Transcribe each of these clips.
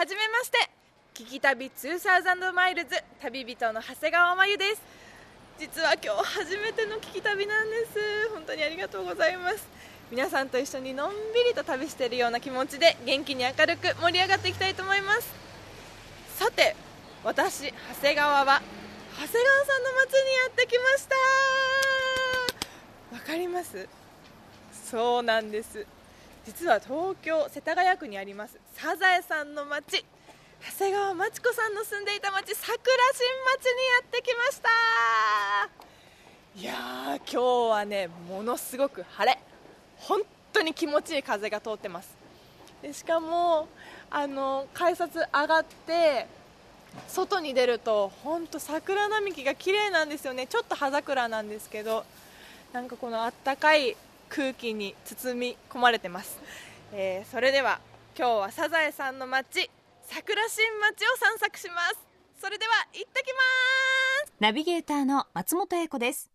はじめまして。聞き旅2000マイルズ。旅人の長谷川真由です。実は今日初めての聞き旅なんです。本当にありがとうございます。皆さんと一緒にのんびりと旅しているような気持ちで元気に明るく盛り上がっていきたいと思います。さて私長谷川は長谷川さんの町にやってきました。わかります？そうなんです。実は東京世田谷区にありますサザエさんの町長谷川町子さんの住んでいた町桜新町にやってきました。いやー今日はねものすごく晴れ。本当に気持ちいい風が通ってます。でしかもあの改札上がって外に出ると本当桜並木が綺麗なんですよね。ちょっと葉桜なんですけどなんかこのあったかい空気に包み込まれてます、えー、それでは今日はサザエさんの町桜新町を散策します。それでは行ってきます。ナビゲーターの松本英子です。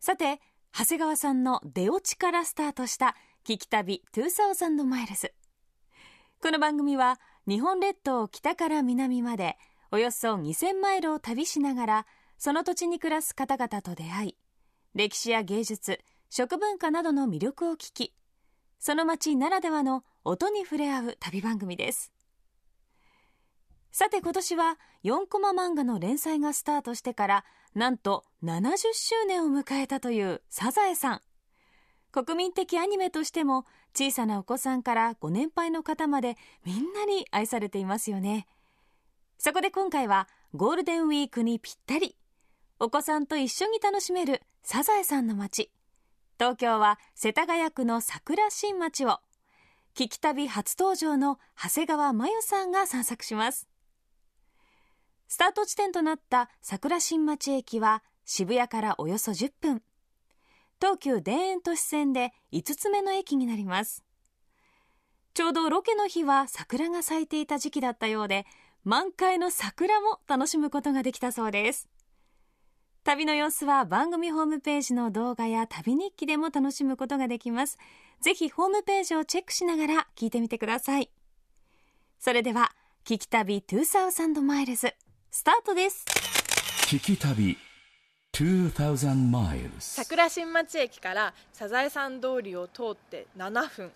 さて長谷川さんの出落ちからスタートした聞き旅2000マイルズ。この番組は日本列島を北から南までおよそ2000マイルを旅しながらその土地に暮らす方々と出会い歴史や芸術食文化などの魅力を聞きその街ならではの音に触れ合う旅番組です。さて今年は4コマ漫画の連載がスタートしてからなんと70周年を迎えたというサザエさん。国民的アニメとしても小さなお子さんからご年配の方までみんなに愛されていますよね。そこで今回はゴールデンウィークにぴったりお子さんと一緒に楽しめるサザエさんの街。東京は世田谷区の桜新町を。聞き旅初登場の長谷川真由さんが散策します。スタート地点となった桜新町駅は渋谷からおよそ10分。東急田園都市線で5つ目の駅になります。ちょうどロケの日は桜が咲いていた時期だったようで満開の桜も楽しむことができたそうです。旅の様子は番組ホームページの動画や旅日記でも楽しむことができます。ぜひホームページをチェックしながら聞いてみてください。それでは、聞き旅2000マイルズ、スタートです。聞き旅2000マイルズ。桜新町駅からサザエさん通りを通って7分。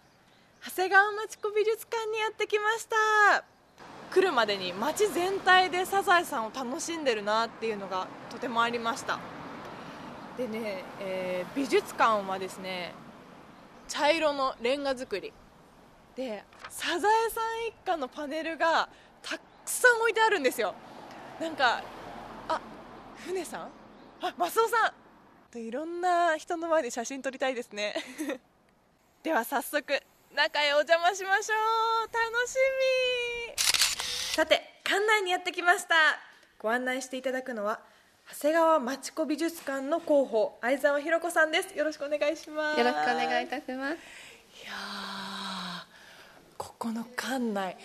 長谷川町子美術館にやってきました。来るまでに街全体でサザエさんを楽しんでるなっていうのがとてもありました。でね、えー、美術館はですね茶色のレンガ造り。でサザエさん一家のパネルがたくさん置いてあるんですよ。なんかあ船さん？あマスオさん！といろんな人の前で写真撮りたいですね。では早速中へお邪魔しましょう。楽しみ！さて館内にやってきました。ご案内していただくのは長谷川町子美術館の広報相沢ひろ子さんです。よろしくお願いします。よろしくお願いいたします。いやここの館内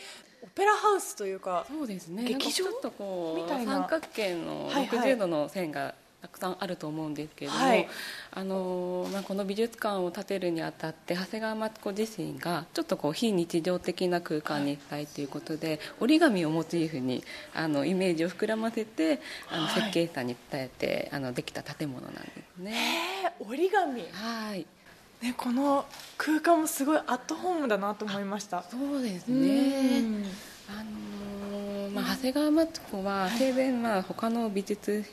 オペラハウスというかそうですね。劇場とこう三角形の60度の線がたくさんあると思うんですけれども、はい、あのまあ、この美術館を建てるにあたって長谷川町子自身がちょっとこう非日常的な空間にしたいということで、はい、折り紙をモチーフにあのイメージを膨らませてあの設計士さんに伝えて、あのできた建物なんですね。折り紙。はい。ね、この空間もすごいアットホームだなと思いました。そうですね。あのまあ、長谷川町子は生前、まあ、他の美術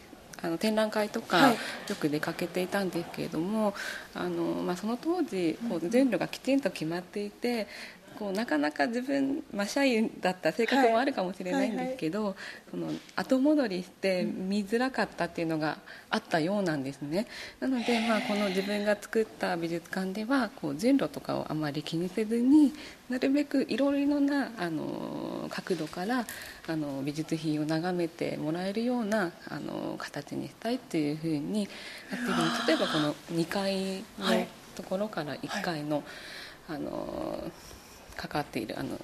あの展覧会とかよく出かけていたんですけれども、あのまあ、その当時こう全路がきちんと決まっていてこうなかなか自分、まあ、社員だった性格もあるかもしれないんですけど、はいその後戻りして見づらかったっていうのがあったようなんですね。なので、まあ、この自分が作った美術館ではこう順路とかをあまり気にせずになるべくいろいろなあの角度からあの美術品を眺めてもらえるようなあの形にしたいっていうふうになっているの例えばこの2階のところから1階の、はい、あのかかっているあの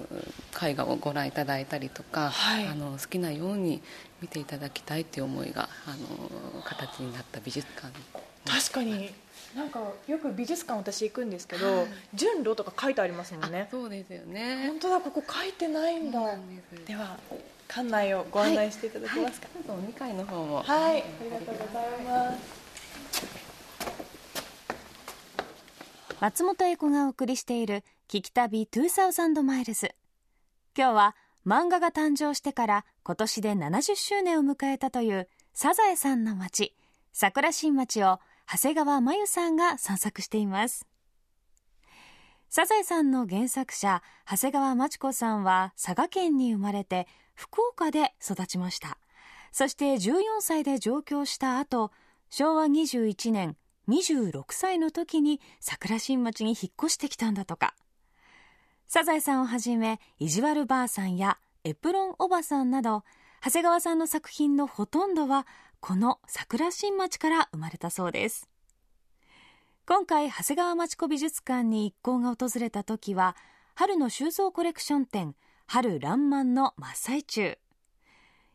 絵画をご覧いただいたりとか、はい、あの好きなように見ていただきたいという思いがあの形になった美術館確かに。なんかよく美術館私行くんですけど、順路とか書いてありますもんね。そうですよね。本当だここ書いてないんだ。です。では館内をご案内していただけますか？どうぞ2階の方も。はい、ありがとうございます。松本英子がお送りしている聞き旅2000マイルズ。今日は漫画が誕生してから今年で70周年を迎えたというサザエさんの町桜新町を長谷川真由さんが散策しています。サザエさんの原作者長谷川町子さんは佐賀県に生まれて福岡で育ちました。そして14歳で上京した後昭和21年26歳の時に桜新町に引っ越してきたんだとか。サザエさんをはじめ意地悪ばあさんやエプロンおばさんなど長谷川さんの作品のほとんどはこの桜新町から生まれたそうです。今回長谷川町子美術館に一行が訪れた時は春の収蔵コレクション展春爛漫の真っ最中。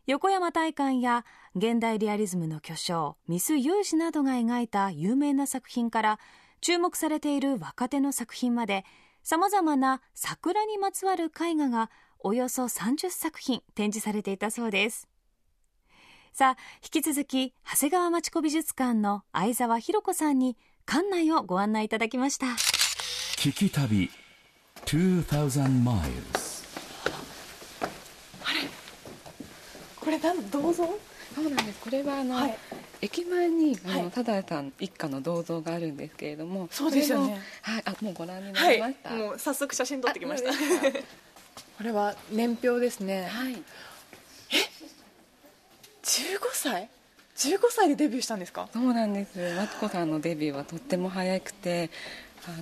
横山大観や現代リアリズムの巨匠ミス・ユージなどが描いた有名な作品から注目されている若手の作品までさまざまな桜にまつわる絵画がおよそ30作品展示されていたそうです。さあ引き続き長谷川町子美術館の相沢弘子さんに館内をご案内いただきました。聞き旅2000 miles これなん銅像そうなんです。これはあの、はい駅前にあの、はい。サザエさん一家の銅像があるんですけれどもそうですよね。はいあもうご覧になはいりました、もう早速写真撮ってきました。これは年表ですね。はい。15歳？15歳でデビューしたんですか？そうなんです。マツコさんのデビューはとっても早くてあの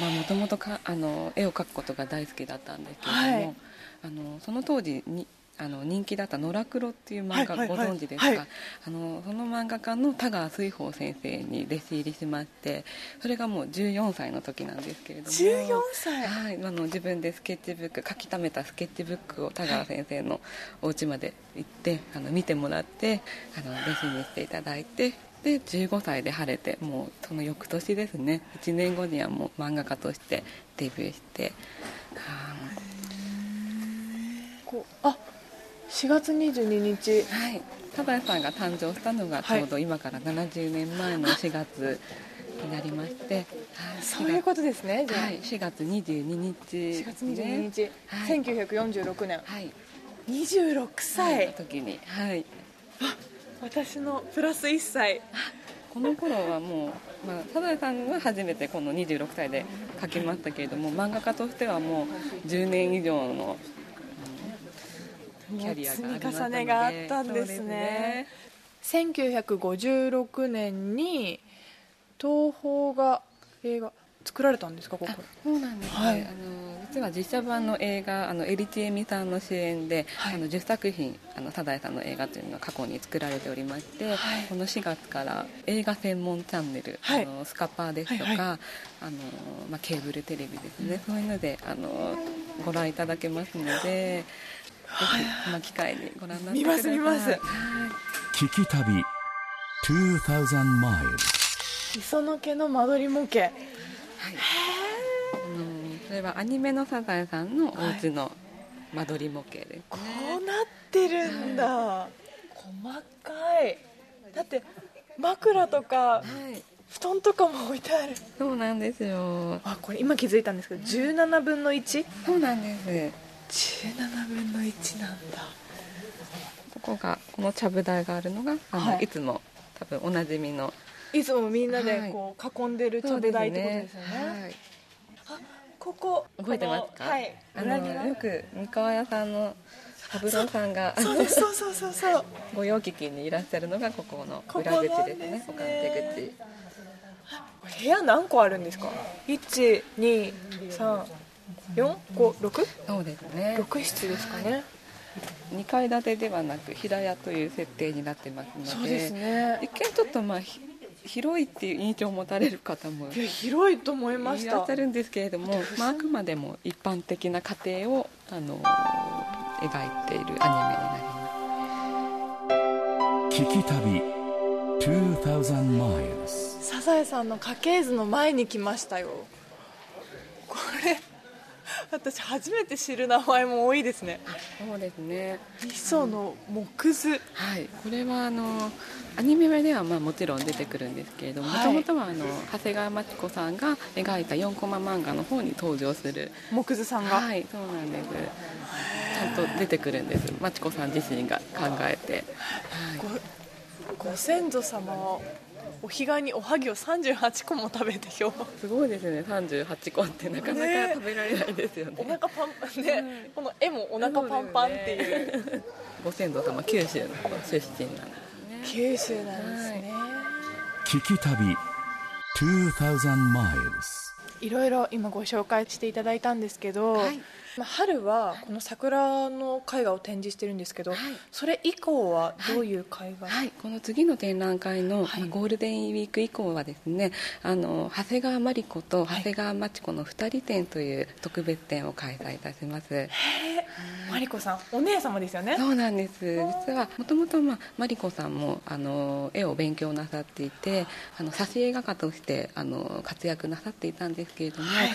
まあもともとかあの絵を描くことが大好きだったんですけれども、はい。あのその当時にあの人気だった「野良黒」っていう漫画ご存知ですか、その漫画家の田川水宝先生に弟子入りしましてそれがもう14歳の時なんですけれども。14歳。はい、あの自分でスケッチブック書き溜めたスケッチブックを田川先生のお家まで行ってあの見てもらってあの弟子にしていただいてで15歳で晴れてもうその翌年ですね。1年後にはもう漫画家としてデビューしてはこうあ4月22日。いはい。田原さんが誕生したのがちょうど今から70年前の4月になりまして、はい、そういうことですねじゃあ、はい、4月22日4月22日、はい。1946年。はい。26歳、の時に。はい。私のプラス1歳。この頃はもう、まあ、サザエさんは初めてこの26歳で描きましたけれども漫画家としてはもう10年以上のうんキャリアがありますので。積み重ね。があったんですね。1956年に東宝が映画作られたんですかここそうなんですね、はいあの実は実写版の映画あのエリチエミさんの主演で、はいあの10作品あのサザエさんの映画というのが過去に作られておりまして、はいこの4月から映画専門チャンネル、はいあのスカパーですとか、はいはあのまあ、ケーブルテレビですね、そういうのであのご覧いただけますので、この機会にご覧になってください。見ます見ます。はい。聞き旅2000 miles 磯野家の間取り模型。あのそれはアニメのサザエさんのお家の間取り模型ですね、こうなってるんだ。細かい。だって枕とかはい。布団とかも置いてある。そうなんですよ。あこれ今気づいたんですけど17分の 1?17 そうなんです分の1なんだ。ここがこのちゃぶ台があるのがあの、はい。い、つも多分おなじみの。いつもみんなではい。こう囲んでるちゃぶ台ってことですよね。はい、ここ覚えてますか？はい。あのよく三河屋さんの三郎さんがそうそうそうそうそう。御用聞きにいらっしゃるのがここのここ裏口ですね。ね他の手口。部屋何個あるんですか？1234566そうですね。6室ですかね。2階建てではなく平屋という設定になってますので。そうですね。一見ちょっとまあひ広いっていう印象を持たれる方もいや広いと思いましいらたっしゃるんですけれども、まあ、あくまでも一般的な家庭をあの描いているアニメになります。聞き旅2,000 miles. サザエさんの家系図の前に来ましたよ。これ 私初めて知る名前も多いですね。そうですね。味噌の木図。はい。これはあのアニメではまあもちろん出てくるんですけれどももはい。ともとはあの長谷川町子さんが描いた4コマ漫画の方に登場する木図さんが、はいそうなんです。ちゃんと出てくるんです。町子さん自身が考えて、はい。ごご先祖様はお彼岸におはぎを38個も食べてよ。すごいですね。38個ってなかなねか食べられないですよね。お腹パンね、この絵もお腹パンパンっていう。ご先祖様九州の出身なんですね。九州なんですね、聞き旅2,000 miles. いろいろ今ご紹介していただいたんですけど、はいまあ、春はこの桜の絵画を展示してるんですけど、はい。それ以降はどういう絵画、はい、この次の展覧会の、ゴールデンウィーク以降はですねあの長谷川真理子とはい。長谷川町子の2人展という特別展を開催いたします、マリコさんお姉様ですよね？そうなんです。実はもともとまあマリコさんもあの絵を勉強なさっていてあ。の挿絵画家としてあの活躍なさっていたんですけれども、はい。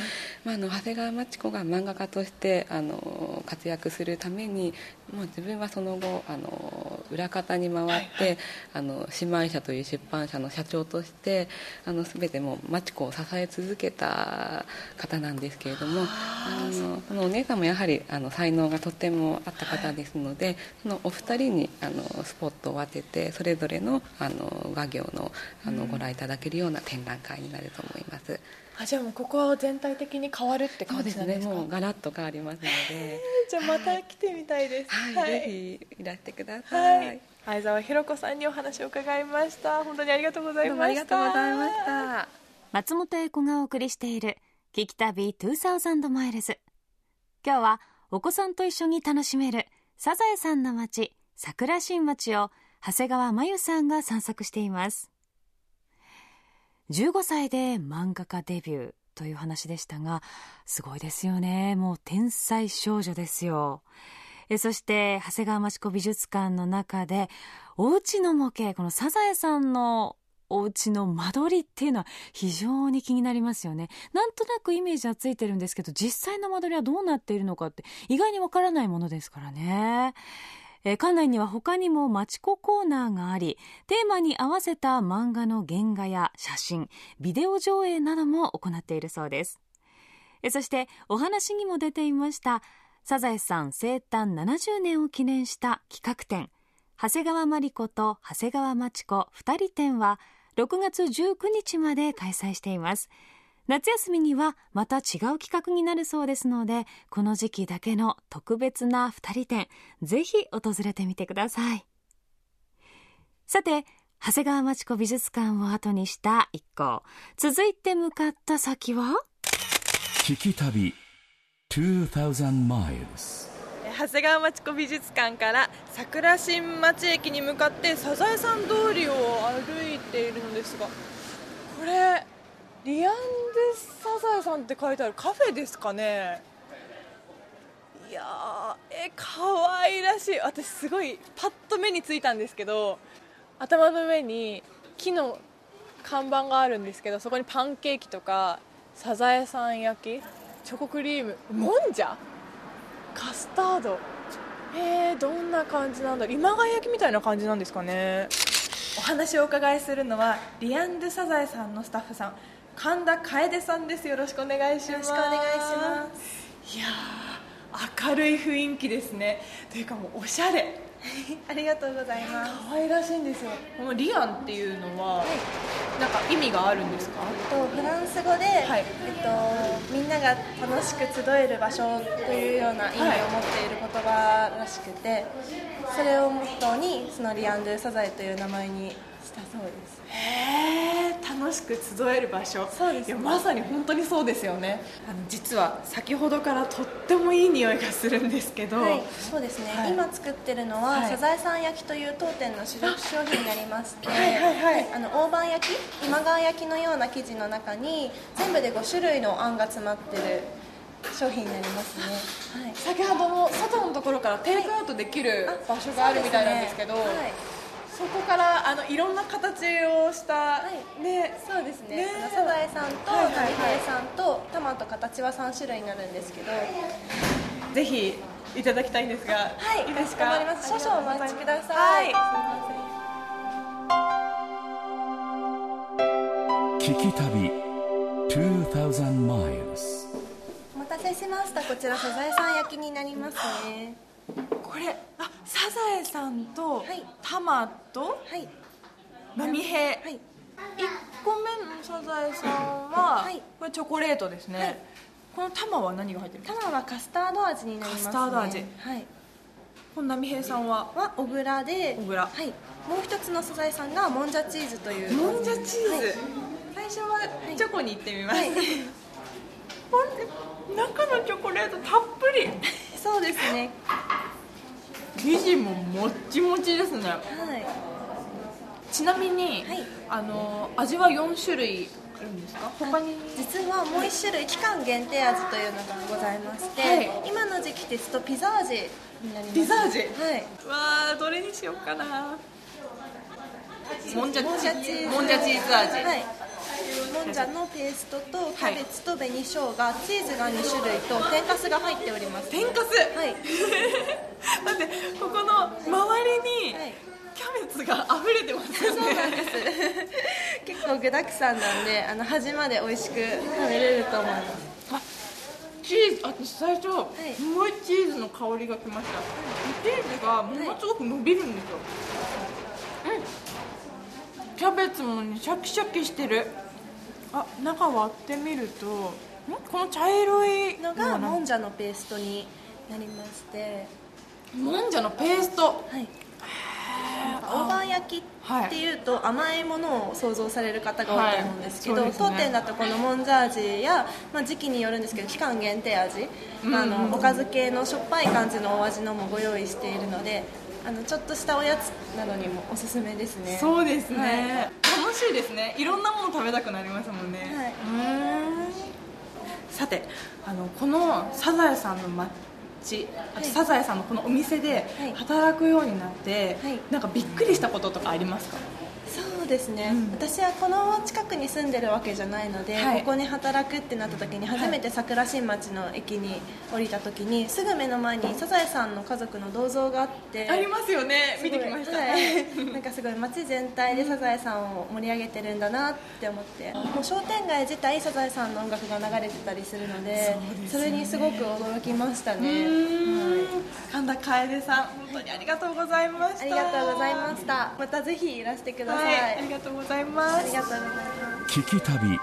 まあ、あの長谷川町子が漫画家としてあの活躍するために、まあ、自分はその後あの裏方に回って、はいあの姉妹社という出版社の社長としてあの全てもう町子を支え続けた方なんですけれどもあのそのお姉さんもやはりあの才能がとてもあった方ですので、そのお二人にあのスポットを当ててそれぞれのあの画業のあのご覧いただけるような展覧会になると思います。あじゃあもうここは全体的に変わるって感じなんですか？ねもうガラッと変わりますので、じゃあまた来てみたいです。はい、ぜひいらしてくださ。はい。い相沢ひろ子さんにお話を伺いました。本当にありがとうございどうもありましたがとうございました。松本英子がお送りしている「聞き旅2000マイルズ」今日はお子さんと一緒に楽しめるサザエさんの町桜新町を長谷川真由さんが散策しています15歳で漫画家デビューという話でしたがすごいですよね。もう天才少女ですよ。えそして長谷川町子美術館の中でお家の模型このサザエさんのお家の間取りっていうのは非常に気になりますよね。なんとなくイメージはついてるんですけど実際の間取りはどうなっているのかって意外にわからないものですからね。えー館内には他にも町子コーナーがありテーマに合わせた漫画の原画や写真ビデオ上映なども行っているそうです。えーそしてお話にも出ていましたサザエさん生誕70年を記念した企画展長谷川真理子と長谷川町子二人展は6月19日まで開催しています。夏休みにはまた違う企画になるそうですのでこの時期だけの特別な二人展ぜひ訪れてみてください。さて長谷川町子美術館を後にした一行。続いて向かった先は？聞き旅2,000 miles. 長谷川町子美術館から桜新町駅に向かってサザエさん通りを歩いているのですがこれリアンデサザエさんって書いてあるカフェですかね。いやーえ可愛らしい。私すごいパッと目についたんですけど頭の上に木の看板があるんですけどそこにパンケーキとかサザエさん焼きチョコクリームもんじゃ？カスタード。えー、どんな感じなんだ今川焼きみたいな感じなんですかね。お話をお伺いするのはリアンドゥサザエさんのスタッフさん。神田楓さんです。よろしくお願いします。よろしくお願いします。いやー明るい雰囲気ですね。というかもうおしゃれ。ありがとうございます。可愛らしいんですよ。このリアンっていうのは、なんか意味があるんですか？とフランス語で、はい。えっとみんなが楽しく集える場所というような意味を持っている言葉らしくて、それをモットーにそのリアンドゥサザエという名前にしたそうです。へえ楽しく集える場所。そうです。いやまさに本当にそうですよね。あの実は先ほどからとってもいい匂いがするんですけど、はい、そうですね、はい。今作ってるのは、はい。サザエさん焼きという当店の主力商品になりまして、はいはいはい。あの大判焼き今川焼きのような生地の中に全部で5種類のあんが詰まってる商品になりますね、はい、先ほども外のところからテイクアウトできる場所があるみたいなんですけど、はいそこからあのいろんな形をした、い。ね。そうですね。ね。サザエさんとはいはいはい。波平さんとタマと形は3種類になるんですけど。ぜひいただきたいんですがはい。いいですか？かしこまります。少々お待ちください。はい。聞き旅2000 miles お待たせしました。こちらサザエさん焼きになりますねこれあサザエさんと、はい。タマとはい。波平、はい。1個目のサザエさんは、はい。これチョコレートですね、はい。このタマは何が入ってるんですか？タマはカスタード味になりますね。カスタード味。はい。この波平さんは？は小倉で小倉。はい。もう一つのサザエさんがもんじゃチーズという。もんじゃチーズ、はい。最初はチョコに行ってみます、はい。中のチョコレートたっぷりそうですね。生地ももっちもちですね。はい。ちなみに、はい。あの味は4種類あるんですか？他に？実はもう一種類期間限定味というのがございまして、はい。今の時期ですとピザ味になります。ピザ味？はい。わあどれにしようかな。もんじゃもんじゃチーズ。もんじゃチーズ味、はいもんじゃのペーストとキャベツと紅生姜、チーズが2種類と天かすが入っております。天かす？はい。待ってここの周りにはい。キャベツが溢れてますよ そうなんでねす。結構具だくさんなんであの端まで美味しく食べれると思います。あチーズ私最初、い。すごいチーズの香りがきました。チーズがものすごく伸びるんですよ、うん。キャベツもねシャキシャキしてるあ中割ってみるとん？この茶色いのがももんじゃのペーストになりまして。もんじゃのペースト？はい。大判焼きっていうと甘いものを想像される方が多いと思うんですけど、はい。ね当店だとこのもんじゃ味や、まあ、時期によるんですけど期間限定味、うん。あのおかず系のしょっぱい感じのお味のもご用意しているのであのちょっとしたおやつなどにもおすすめですね。そうですね、はい楽しいですね。いろんなもの食べたくなりますもんね、はい。さてあのこのサザエさんの町あとはい。サザエさんのこのお店ではい。働くようになって、はい。なんかびっくりしたこととかありますか？そうですね、うん。私はこの近くに住んでるわけじゃないので、はい。ここに働くってなった時に初めて桜新町の駅に降りた時にすぐ目の前にサザエさんの家族の銅像があってありますよね。見てきました、はい、なんかすごい街全体でサザエさんを盛り上げてるんだなって思って。もう商店街自体サザエさんの音楽が流れてたりするのでそね。それにすごく驚きましたうね、はい。神田楓さん本当にありがとうございました。ありがとうございました。またぜひいらしてください、はい、ありがとうございます。ありがとうございます聞き旅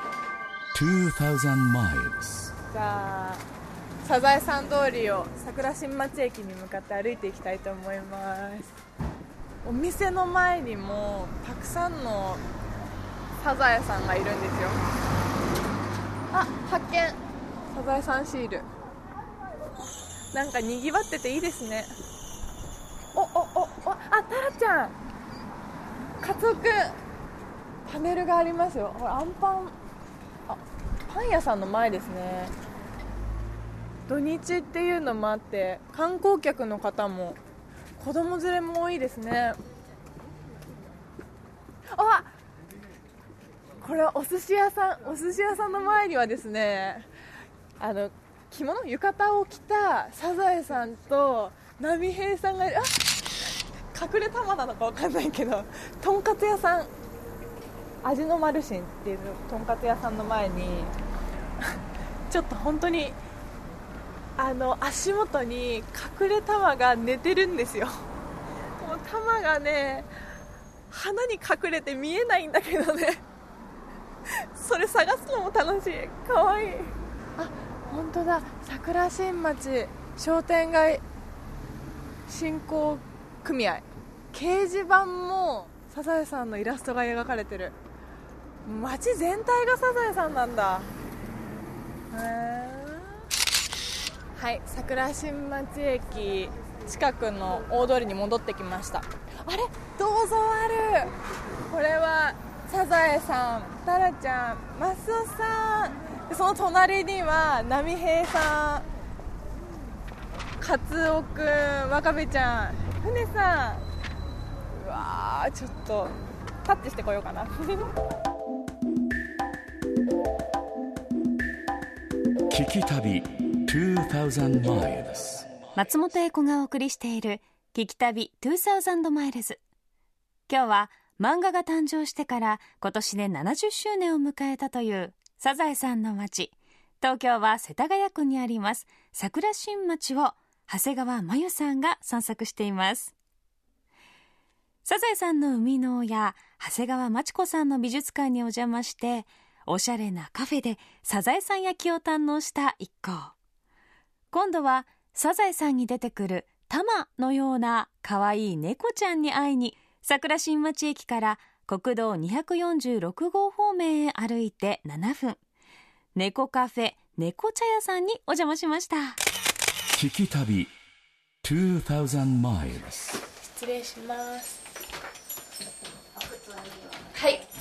2000 miles じゃあサザエさん通りを桜新町駅に向かって歩いていきたいと思います。お店の前にもたくさんのサザエさんがいるんですよ。あ発見。サザエさんシール。なんかにぎわってていいですね。おおおおあタラちゃん。カツオくんパネルがありますよ。ほらアンパン。あパン屋さんの前ですね。土日っていうのもあって観光客の方も子供連れも多いですね。あこれはお寿司屋さんお寿司屋さんの前にはですねあの着物？浴衣を着たサザエさんと波平さんがあ隠れ玉なのか分かんないけどとんかつ屋さん。味のマルシンっていうとんかつ屋さんの前にちょっと本当にあの足元に隠れ玉が寝てるんですよ。もう玉がね花に隠れて見えないんだけどね。それ探すのも楽しい。かわいい。あ本当だ。桜新町商店街振興組合。掲示板もサザエさんのイラストが描かれてる街全体がサザエさんなんだ。へえはい桜新町駅近くの大通りに戻ってきました。あれ？銅像ある。これはサザエさんタラちゃんマスオさん。その隣には波平さんカツオくんワカメちゃん船さん。うわーちょっとタッチしてこようかな。聞き旅2000 miles 松本英子がお送りしている聞き旅2000マイルズ今日は漫画が誕生してから今年で70周年を迎えたというサザエさんの町東京は世田谷区にあります桜新町を長谷川真由さんが散策しています。サザエさんの生みの親長谷川町子さんの美術館にお邪魔しておしゃれなカフェでサザエさん焼きを堪能した一行。今度はサザエさんに出てくるタマのような可愛い猫ちゃんに会いに桜新町駅から国道246号方面へ歩いて7分。猫カフェ猫茶屋さんにお邪魔しました。聞き旅2000 miles 失礼します。はい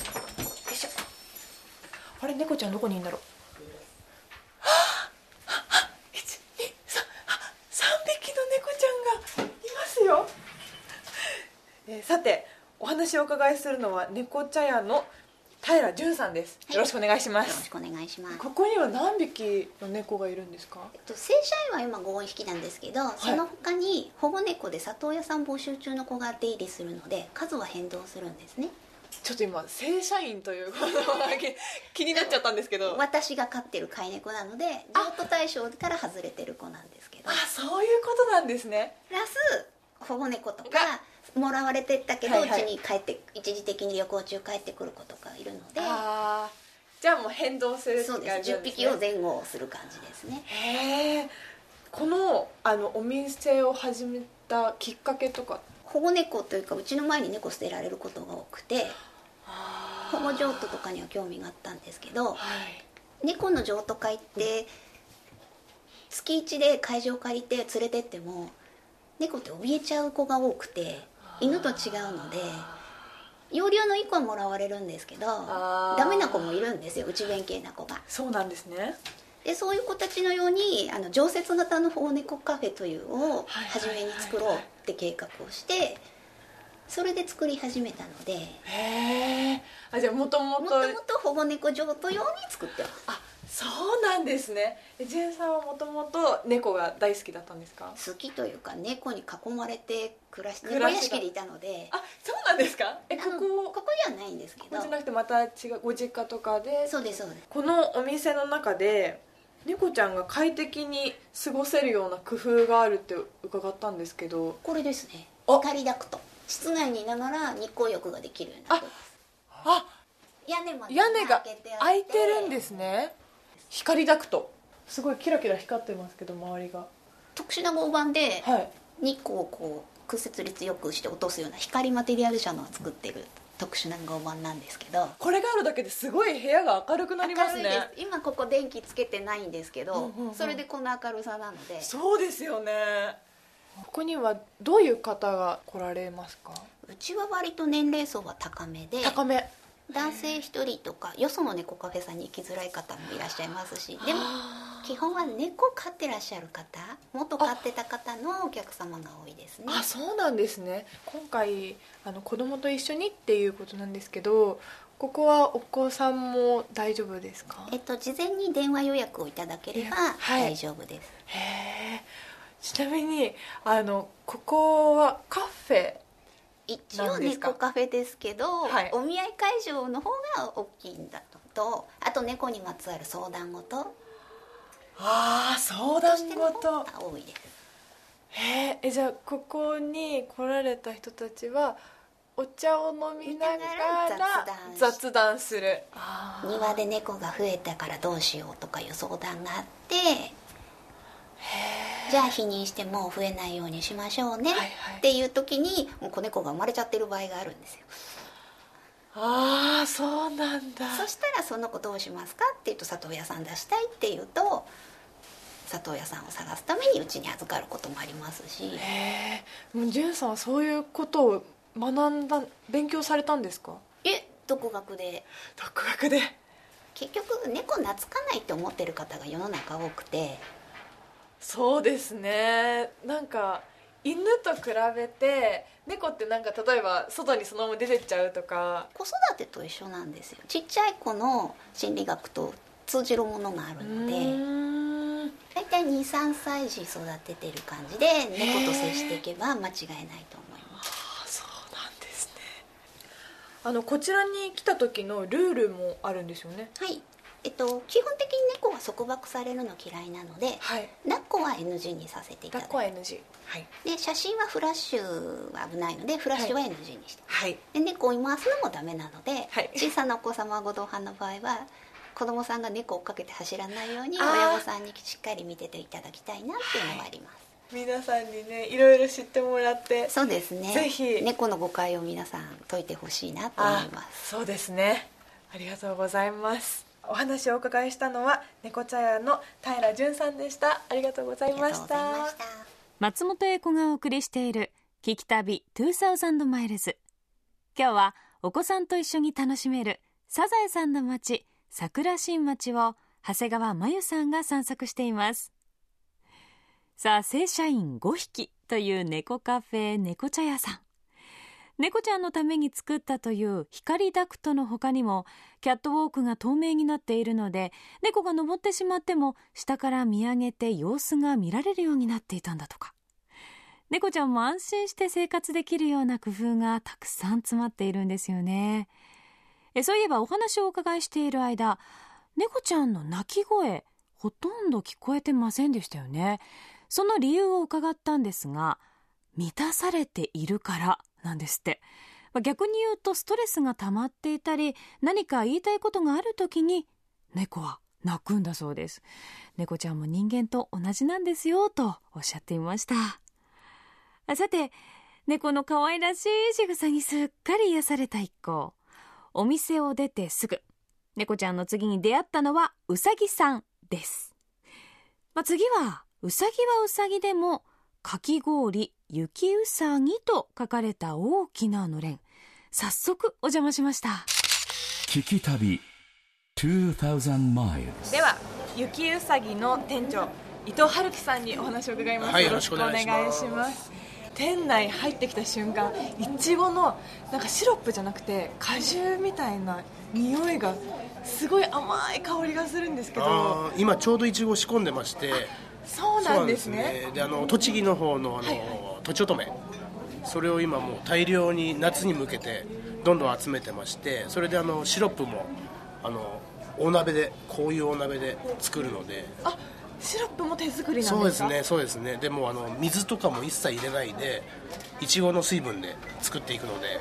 あれ猫ちゃんどこにいるんだろう？三三匹の猫ちゃんがいますよ、えーさてお話をお伺いするのは猫茶屋の平淳さんです。よろしくお願いします、よろしくお願いします。ここには何匹の猫がいるんですか？えっと正社員は今5匹なんですけど、その他に保護猫で里親さん募集中の子が出入りするので数は変動するんですね。ちょっと今正社員ということが気になっちゃったんですけど。私が飼ってる飼い猫なので譲渡対象から外れてる子なんですけど。あそういうことなんですね。プラス保護猫とがかもらわれてったけどはいうはい。ちに帰って一時的に旅行中帰ってくる子とかいるので。ああじゃあもう変動するってそうです10感じです、ね、匹を前後する感じですね。へえこのあのお店を始めたきっかけとか。保護猫というかうちの前に猫捨てられることが多くて保護譲渡とかには興味があったんですけどはい。猫の譲渡会って月1で会場借りて連れてっても猫って怯えちゃう子が多くて犬と違うので容量の1個はもらわれるんですけどダメな子もいるんですよ内弁慶な子が。そうなんですね。でそういう子たちのようにあの常設型の保護猫カフェというのをはい。初めに作ろうって計画をしてそれで作り始めたので。へえあじゃあもともともともと保護猫譲渡用に作ってます。あそうなんですね。えジェンさんはもともと猫が大好きだったんですか？好きというか猫に囲まれて暮らして猫屋敷でいたので。あそうなんですか？えここ。ここにはないんですけこどこじゃなくてまた違うご実家とかで。そうですそうです。このお店の中で猫ちゃんが快適に過ごせるような工夫があるって伺ったんですけど。これですね。あ。光ダクト室内にいながら日光浴ができるようになってます。あ屋根まで屋根が開けて開いてるんですね。光ダクト。すごいキラキラ光ってますけど周りが。特殊な合板ではい。日光をこう屈折率よくして落とすような光マテリアル社の作ってる特殊な合板なんですけど。これがあるだけですごい部屋が明るくなります明るいねです。今ここ電気つけてないんですけど、うんうんうん。それでこの明るさなので。そうですよねここにはどういう方が来られますか？うちは割と年齢層は高めで高め。男性1人とかよその猫カフェさんに行きづらい方もいらっしゃいますしでも基本は猫飼ってらっしゃる方元飼ってた方のお客様が多いですね。あそうなんですね。今回あの子供と一緒にっていうことなんですけどここはお子さんも大丈夫ですか？えっと事前に電話予約をいただければはい。大丈夫です、へえちなみにあのここはカフェ一応猫カフェですけど、はい。お見合い会場の方が大きいんだととあと猫にまつわる相談事。ああ相と談事が多いです。へええじゃあここに来られた人たちはお茶を飲みながら雑談雑談する。庭で猫が増えたからどうしようとかいう相談があってじゃあ否認してもう増えないようにしましょうね、っていう時にもう子猫が生まれちゃってる場合があるんですよ。あーそうなんだ。そしたらその子どうしますかって言うと里親さん出したいって言うと里親さんを探すためにうちに預かることもありますし。へえジュンさんはそういうことを学んだ勉強されたんですか？え独学で。独学で。結局猫懐かないって思ってる方が世の中多くてそうですね。なんか犬と比べて猫ってなんか例えば外にそのまま出てっちゃうとか。子育てと一緒なんですよ。ちっちゃい子の心理学と通じるものがあるのでん。大体23歳児育ててる感じで猫と接していけば間違いないと思います。そうなんですね。あのこちらに来た時のルールもあるんですよね。はいえっと基本的に猫は束縛されるの嫌いなのではい。抱っこは NG にさせていただい抱っこは NG はい。てで写真はフラッシュは危ないのでフラッシュは NG にして、はい。で猫を回すのもダメなので、はい。小さなお子様はご同伴の場合は子供さんが猫を追っかけて走らないように親御さんにしっかり見てていただきたいなっていうのがあります、皆さんにねいろいろ知ってもらってそうですね。ぜひ。猫の誤解を皆さん解いてほしいなと思います。そうですね。ありがとうございますお話をお伺いしたのは猫茶屋の平淳さんでした。ありがとうございました。松本英子がお送りしている「聞き旅2000マイルズ」今日はお子さんと一緒に楽しめるサザエさんの町桜新町を長谷川真由さんが散策しています。さあ正社員5匹という猫カフェ猫茶屋さん猫ちゃんのために作ったという光ダクトの他にもキャットウォークが透明になっているので猫が登ってしまっても下から見上げて様子が見られるようになっていたんだとか。猫ちゃんも安心して生活できるような工夫がたくさん詰まっているんですよね。えそういえばお話をお伺いしている間猫ちゃんの鳴き声ほとんど聞こえてませんでしたよね。その理由を伺ったんですが満たされているから。なんですって。ま逆に言うとストレスが溜まっていたり何か言いたいことがある時に猫は泣くんだそうです。猫ちゃんも人間と同じなんですよとおっしゃっていました。さて猫の可愛らしい仕草にすっかり癒された一行。お店を出てすぐ。猫ちゃんの次に出会ったのはうさぎさんです、まあ、次はうさぎはうさぎでもかき氷雪うさぎと書かれた大きなのれん。早速お邪魔しました。聞き旅2000 miles では雪うさぎの店長伊藤春樹さんにお話を伺います、はいよろしくお願いします。店内入ってきた瞬間いちごのなんかシロップじゃなくて果汁みたいな匂いがすごい甘い香りがするんですけど。今ちょうどいちご仕込んでましてそうなんですね。ね。であの栃木の方のあの、とちおとめそれを今もう大量に夏に向けてどんどん集めてましてそれであのシロップもあの大鍋でこういう大鍋で作るので。あシロップも手作りなんそうですねそうですね。でもあの水とかも一切入れないでいちごの水分で作っていくので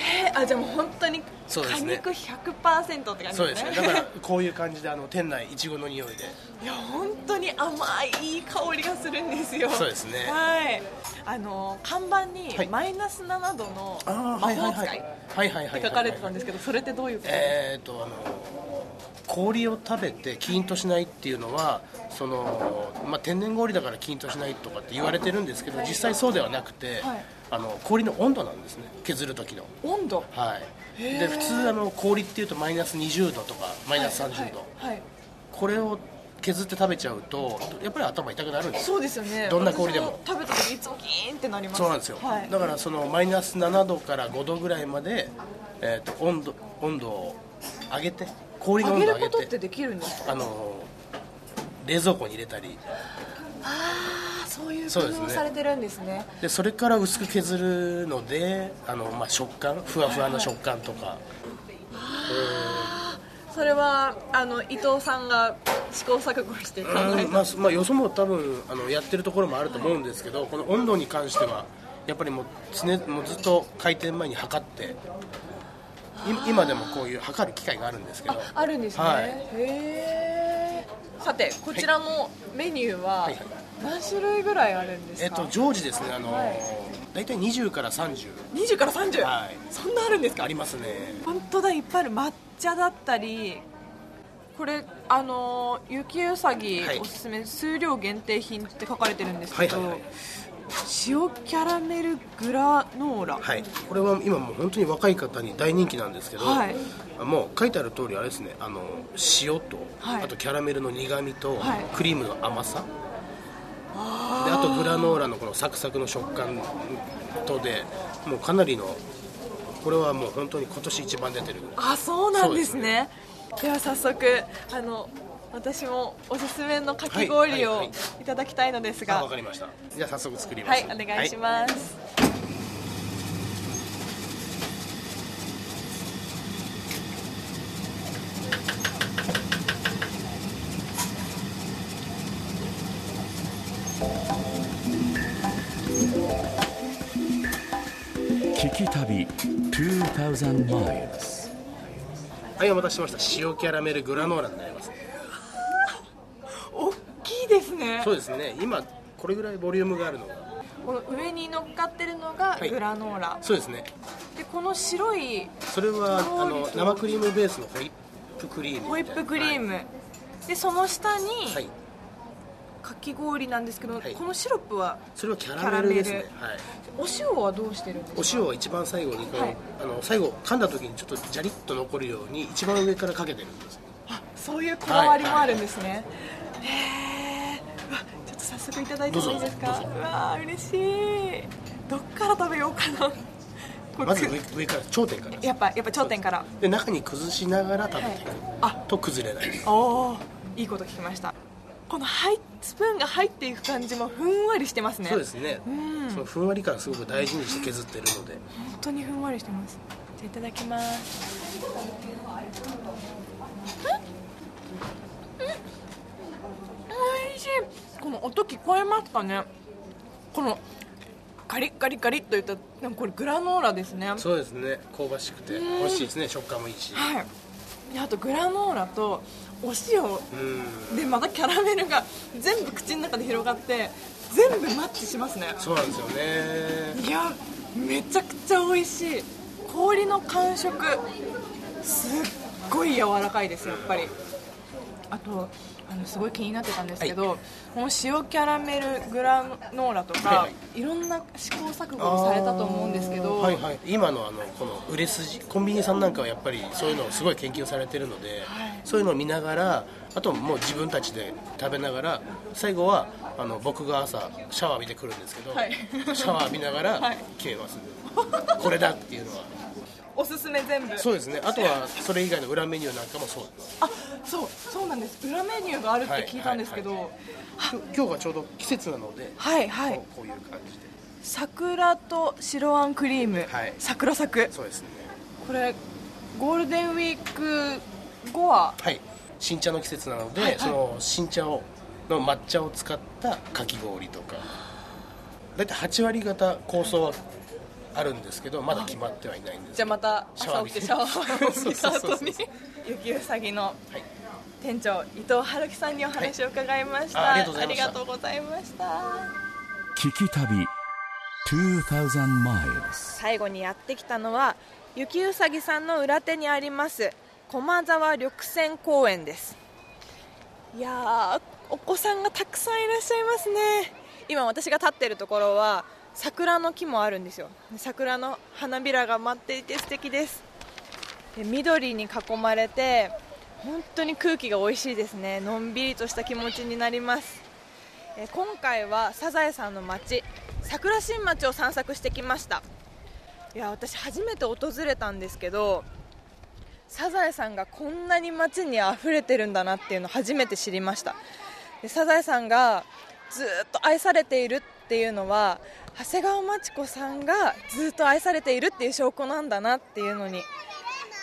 えーあじゃあもう本当に果肉100%って感じそうでねですすね。だからこういう感じであの店内いちごの匂いで。いや本当に甘いいい香りがするんですよ。そうですね。はい。あの看板にはい。マイナス7度の魔はいはいはい。法使いって書かれてたんですけどそれってどういうことですえー、とあの氷を食べてキーンとしないっていうのはその、まあ、天然氷だからキーンとしないとかって言われてるんですけど実際そうではなくて、はいあの氷の温度なんですね。削る時の。か温度？はい。で普通あの氷っていうとマイナス20度とかマイナス30度、はいはいこれを削って食べちゃうとやっぱり頭痛くなるんですよ。そうですよね。どんな氷でも。私食べた時いつもキーンってなります。そうなんですよ、はい、だからそのマイナス7度から5度ぐらいまで、えー、と温度温度を上げて氷の温度を上げことっててできるんですか？あの冷蔵庫に入れたり。ああそういう工夫をされてるんですね。でそれから薄く削るのであの、まあ、食感ふわふわな食感とか、それはあの伊藤さんが試行錯誤して考えまあすまあ、よそも多分あのやってるところもあると思うんですけどこの温度に関してはやっぱりもう常もうずっと開店前に測ってい今でもこういう測る機械があるんですけど。あるんですね、はい。へえさてこちらのメニューははいはい何種類ぐらいあるんですか、えっと常時ですねあの、大体20から30 20から30、はい。そんなあるんですか？ありますね。本当だいっぱいある抹茶だったりこれあの雪うさぎはい。おすすめ数量限定品って書かれてるんですけど、はいはいはい。塩キャラメルグラノーラ、はい。これは今もう本当に若い方に大人気なんですけど、はい。もう書いてある通りあれですねあの塩と、はい。あとキャラメルの苦みと、はい。クリームの甘さでああとグラノーラのこのサクサクの食感とでもうかなりのこれはもう本当に今年一番出てる。あそうなんですね。では早速あの私もおすすめのかき氷をはいはいはい。いただきたいのですが。あわかりました。じゃあ早速作りまはいすお願いします、聞き旅2000 miles. はいお待たせしました。塩キャラメルグラノーラになります。大きいですね。そうですね。今これぐらいボリュームがあるのが。この上に乗っかってるのがはい。グラノーラ、そうですね。でこの白いそれはあの生クリームベースのホイップクリームホイップクリーム、はい。でその下にはいかき氷なんですけど、はい。このシロップはそれはキャラメルですね。はい。お塩はどうしてるんですか？お塩は一番最後にこの、はい。あの最後噛んだ時にちょっとジャリッと残るように一番上からかけてるんですあそういうこだわりもあるんですね、へえうわちょっと早速いただいてもいいですか？どうわ嬉しい。どっから食べようかな。まずく上上から頂点から。やっぱやっぱ頂点から。で中に崩しながら食べていく、あ。と崩れない。ですおおいいこと聞きましたこの入っスプーンが入っていく感じもふんわりしてますね。そうですね、うん。そのふんわり感すごく大事にして削ってるので。本当にふんわりしてます。じゃあいただきます。おいしい。この音聞こえますかね。このガリッガリッガリッといったなんかこれグラノーラですね。そうですね。香ばしくて美味しいですね。食感もいいし。はい。であとグラノーラとお塩うん。でまたキャラメルが全部口の中で広がって全部マッチしますね。そうなんですよね。いやめちゃくちゃ美味しい。氷の感触。すっごい柔らかいですやっぱり。あとあのすごい気になってたんですけど、この塩キャラメルグラノーラとか、、はい。はいろんな試行錯誤をされたと思うんですけど、はいはい、今のあのこの売れ筋コンビニさんなんかはやっぱりそういうのをすごい研究されてるので、はい。そういうのを見ながらあともう自分たちで食べながら最後はあの僕が朝シャワー浴びてくるんですけど、はい。シャワー浴びながらはい。決めます、これだっていうのはおすすめ全部。そうですね。あとはそれ以外の裏メニューなんかもそう。ですあそうそうなんです。裏メニューがあるって聞いたんですけど、はい今日今日がちょうど季節なので、はいはい。こういう感じで。桜と白あんクリーム、はい。桜咲くそうですね。これゴールデンウィーク後は？はい。新茶の季節なので、はいはい。その新茶をの抹茶を使ったかき氷とか。大体8割方構想はあるんですけどまだ決まってはいないんですじゃあまた朝起きてシャワーを浴びた後に雪うさぎのはい。店長伊藤春樹さんにお話を伺いました、はいあありがとうございました。ありがとうございました。聞き旅2000 miles 最後にやってきたのは雪うさぎさんの裏手にあります駒沢緑泉公園です。いやーお子さんがたくさんいらっしゃいますね。今私が立っているところは桜の木もあるんですよ。桜の花びらが舞っていて素敵です。で緑に囲まれて本当に空気が美味しいですね。のんびりとした気持ちになります。え今回はサザエさんの町桜新町を散策してきました。いや私初めて訪れたんですけどサザエさんがこんなに街に溢れてるんだなっていうのを初めて知りました。でサザエさんがずっと愛されているっていうのは長谷川町子さんがずっと愛されているっていう証拠なんだなっていうのに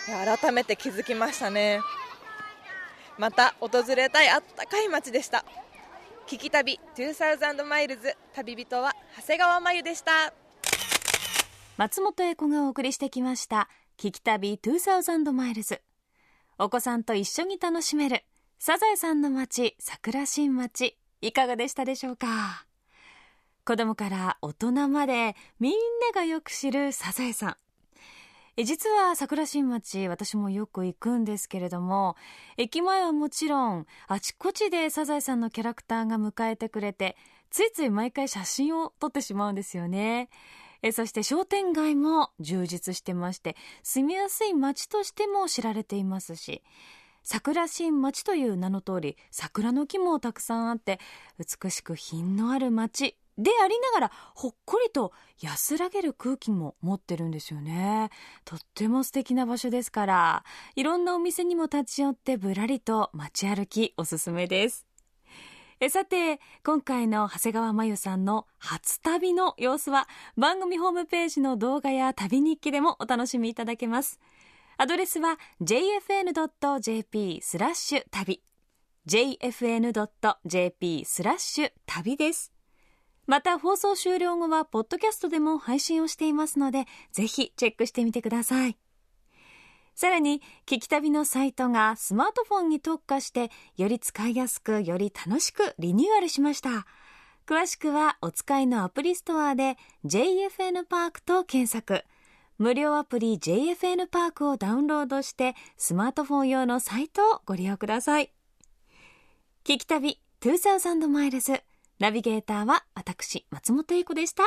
改めて気づきましたね。また訪れたいあったかい街でした。聞き旅2000マイルズ旅人は長谷川真由でした。松本英子がお送りしてきました聞き旅2000マイルズお子さんと一緒に楽しめるサザエさんの街桜新町いかがでしたでしょうか？子供から大人までみんながよく知るサザエさん。実は桜新町私もよく行くんですけれども駅前はもちろんあちこちでサザエさんのキャラクターが迎えてくれてついつい毎回写真を撮ってしまうんですよね。えそして商店街も充実してまして住みやすい街としても知られていますし桜新町という名の通り桜の木もたくさんあって美しく品のある町でありながらほっこりと安らげる空気も持ってるんですよね。とっても素敵な場所ですから。いろんなお店にも立ち寄ってぶらりと街歩きおすすめです。えさて今回の長谷川真由さんの初旅の様子は番組ホームページの動画や旅日記でもお楽しみいただけます。アドレスは jfn.jp スラッシュ旅。jfn.jp スラッシュ旅です。また放送終了後はポッドキャストでも配信をしていますのでぜひチェックしてみてください。さらに聞き旅のサイトがスマートフォンに特化してより使いやすくより楽しくリニューアルしました。詳しくはお使いのアプリストアで JFN パークと検索。無料アプリ JFN パークをダウンロードしてスマートフォン用のサイトをご利用ください。聞き旅2000マイルズナビゲーターは私松本英子でした。